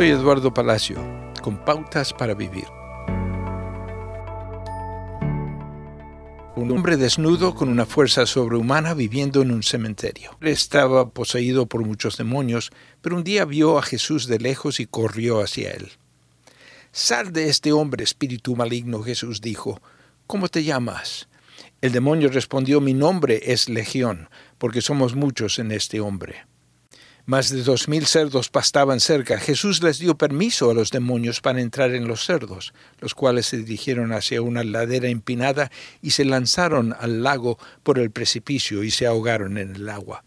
Soy Eduardo Palacio, con Pautas para Vivir. Un hombre desnudo con una fuerza sobrehumana viviendo en un cementerio. Él estaba poseído por muchos demonios, pero un día vio a Jesús de lejos y corrió hacia él. Sal de este hombre, espíritu maligno, Jesús dijo. ¿Cómo te llamas? El demonio respondió, mi nombre es Legión, porque somos muchos en este hombre. Más de dos mil cerdos pastaban cerca. Jesús les dio permiso a los demonios para entrar en los cerdos, los cuales se dirigieron hacia una ladera empinada y se lanzaron al lago por el precipicio y se ahogaron en el agua.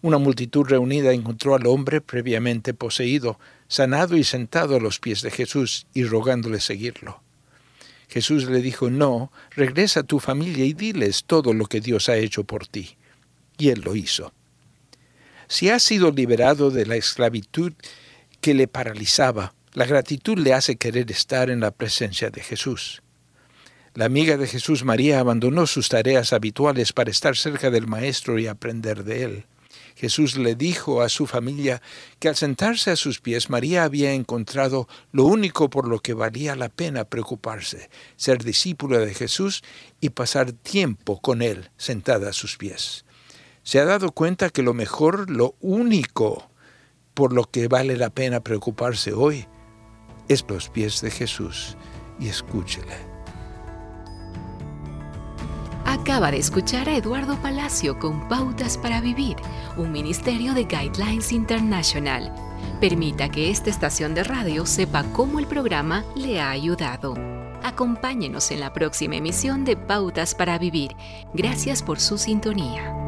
Una multitud reunida encontró al hombre previamente poseído, sanado y sentado a los pies de Jesús y rogándole seguirlo. Jesús le dijo, no, regresa a tu familia y diles todo lo que Dios ha hecho por ti. Y él lo hizo. Si ha sido liberado de la esclavitud que le paralizaba, la gratitud le hace querer estar en la presencia de Jesús. La amiga de Jesús María abandonó sus tareas habituales para estar cerca del Maestro y aprender de él. Jesús le dijo a su familia que al sentarse a sus pies María había encontrado lo único por lo que valía la pena preocuparse, ser discípula de Jesús y pasar tiempo con Él sentada a sus pies. Se ha dado cuenta que lo mejor, lo único por lo que vale la pena preocuparse hoy, es los pies de Jesús y escúchele. Acaba de escuchar a Eduardo Palacio con Pautas para Vivir, un ministerio de Guidelines International. Permita que esta estación de radio sepa cómo el programa le ha ayudado. Acompáñenos en la próxima emisión de Pautas para Vivir. Gracias por su sintonía.